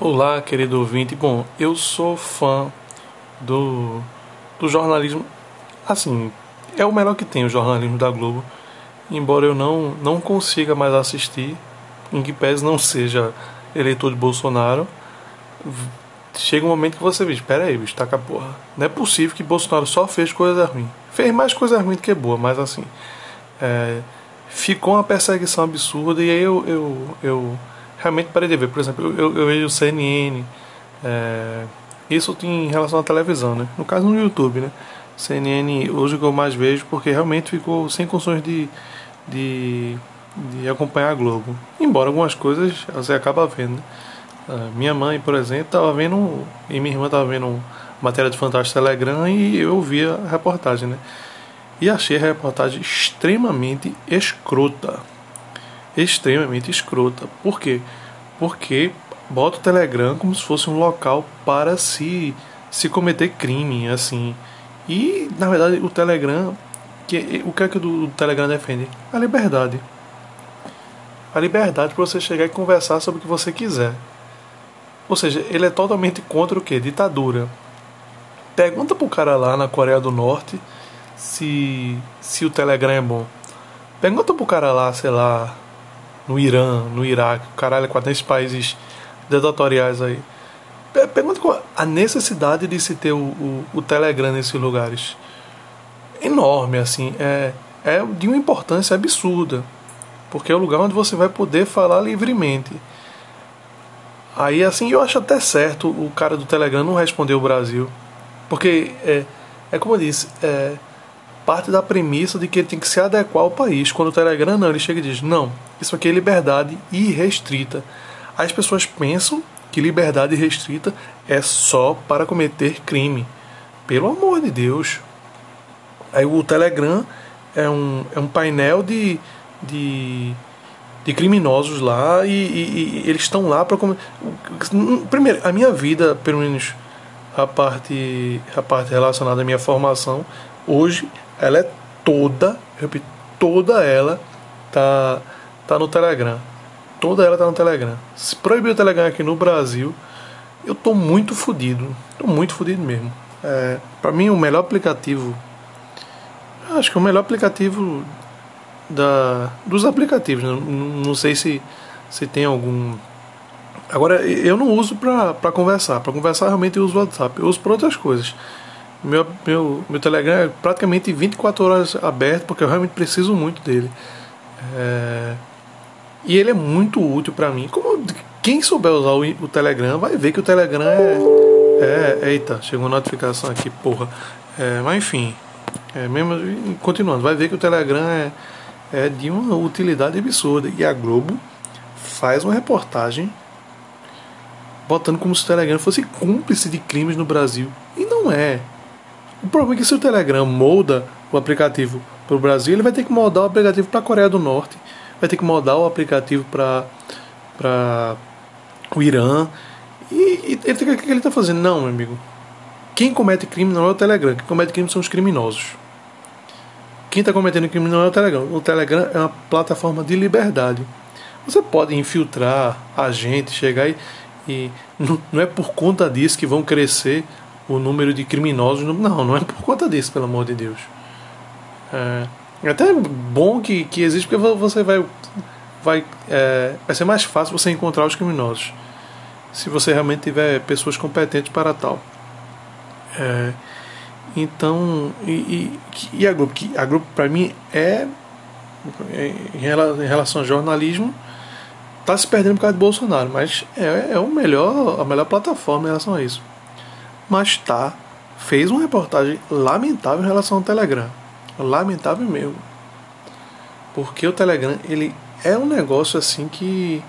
Olá, querido ouvinte. Bom, eu sou fã do, do jornalismo. Assim, é o melhor que tem o jornalismo da Globo. Embora eu não, não consiga mais assistir, em que pese não seja eleitor de Bolsonaro, chega um momento que você diz: Espera aí, bicho, a porra. Não é possível que Bolsonaro só fez coisa ruim. Fez mais coisa ruim do que boa, mas assim. É, ficou uma perseguição absurda e aí eu, eu, eu realmente parei de ver. Por exemplo, eu, eu vejo CNN, é, isso em relação à televisão, né? No caso no YouTube, né? CNN hoje que eu mais vejo porque realmente ficou sem condições de, de, de acompanhar a Globo. Embora algumas coisas você acaba vendo. Né? minha mãe, por exemplo, estava vendo e minha irmã estava vendo matéria de Fantástico Telegram e eu via a reportagem, né? E achei a reportagem extremamente escrota extremamente escrota. Por quê? Porque bota o Telegram como se fosse um local para se se cometer crime, assim. E na verdade o Telegram, que o que é que o Telegram defende? A liberdade. A liberdade para você chegar e conversar sobre o que você quiser. Ou seja, ele é totalmente contra o que? Ditadura. Pergunta pro cara lá na Coreia do Norte se se o Telegram é bom. Pergunta pro cara lá, sei lá, no Irã, no Iraque, caralho, quatro esses países ditatoriais aí. Pergunta qual a necessidade de se ter o, o, o Telegram nesses lugares. Enorme, assim. É, é de uma importância absurda. Porque é o lugar onde você vai poder falar livremente. Aí, assim, eu acho até certo o cara do Telegram não responder o Brasil. Porque, é, é como eu disse, é, parte da premissa de que ele tem que se adequar ao país. Quando o Telegram não, ele chega e diz: não, isso aqui é liberdade irrestrita. As pessoas pensam que liberdade restrita é só para cometer crime. Pelo amor de Deus. Aí o Telegram é um, é um painel de, de, de criminosos lá e, e, e eles estão lá para. Primeiro, a minha vida, pelo menos a parte, a parte relacionada à minha formação, hoje ela é toda, repito, toda ela tá, tá no Telegram. Toda ela tá no Telegram. Se proibir o Telegram aqui no Brasil, eu tô muito fodido. Tô muito fodido mesmo. É, para mim, o melhor aplicativo. Acho que é o melhor aplicativo da, dos aplicativos. Né? Não, não sei se, se tem algum. Agora, eu não uso para conversar. Para conversar, realmente eu uso o WhatsApp. Eu uso para outras coisas. Meu, meu, meu Telegram é praticamente 24 horas aberto porque eu realmente preciso muito dele. É, e ele é muito útil para mim. Como quem souber usar o, o, Telegram vai ver que o Telegram é, é. Eita, chegou uma notificação aqui, porra. É, mas enfim, é, mesmo continuando, vai ver que o Telegram é, é de uma utilidade absurda. E a Globo faz uma reportagem botando como se o Telegram fosse cúmplice de crimes no Brasil. E não é. O problema é que se o Telegram molda o aplicativo para o Brasil, ele vai ter que moldar o aplicativo para a Coreia do Norte, vai ter que moldar o aplicativo para o Irã. E, e ele, o que ele está fazendo? Não, meu amigo. Quem comete crime não é o Telegram, quem comete crime são os criminosos. Quem está cometendo crime não é o Telegram. O Telegram é uma plataforma de liberdade. Você pode infiltrar a gente, chegar e, e não, não é por conta disso que vão crescer o número de criminosos. Não, não é por conta disso, pelo amor de Deus. É, é até bom que, que existe, porque você vai. Vai, é, vai ser mais fácil você encontrar os criminosos. Se você realmente tiver pessoas competentes para tal. É, então, e, e, e, a Globo? A Globo, para mim, é. Em relação ao jornalismo, está se perdendo por causa de Bolsonaro, mas é, é o melhor, a melhor plataforma em relação a isso mas tá fez uma reportagem lamentável em relação ao Telegram. Lamentável mesmo. Porque o Telegram, ele é um negócio assim que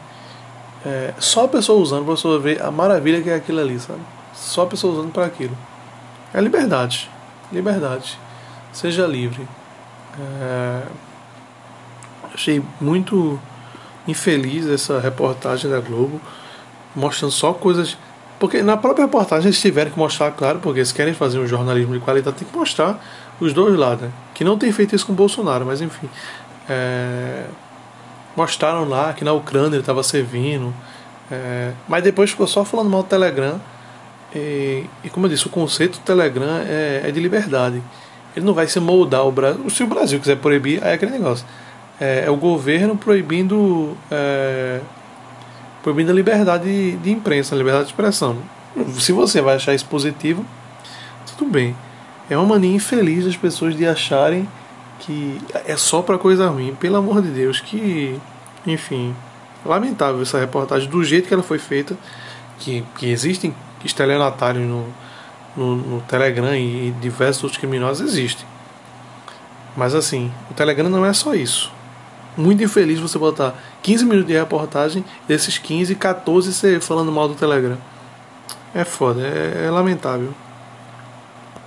é, só a pessoa usando para você ver a maravilha que é aquilo ali, sabe? Só a pessoa usando para aquilo. É liberdade. Liberdade. Seja livre. É, achei muito infeliz essa reportagem da Globo, mostrando só coisas porque na própria reportagem eles tiveram que mostrar, claro, porque se querem fazer um jornalismo de qualidade, tem que mostrar os dois lados. Né? Que não tem feito isso com o Bolsonaro, mas enfim. É, mostraram lá que na Ucrânia ele estava servindo É, mas depois ficou só falando mal do Telegram. E, e como eu disse, o conceito do Telegram é, é, de liberdade. Ele não vai se moldar o Brasil. Se o Brasil quiser proibir, aí é aquele negócio. É, é o governo proibindo, é, proibindo a liberdade de, de imprensa, a liberdade de expressão. Se você vai achar isso positivo, tudo bem. É uma mania infeliz das pessoas de acharem que é só para coisa ruim. Pelo amor de Deus, que. Enfim. Lamentável essa reportagem do jeito que ela foi feita. Que, que existem estelionatários no, no, no Telegram e diversos outros criminosos existem. Mas assim, o Telegram não é só isso. Muito infeliz você botar 15 minutos de reportagem, desses 15, 14 você falando mal do Telegram. É foda, é, é lamentável.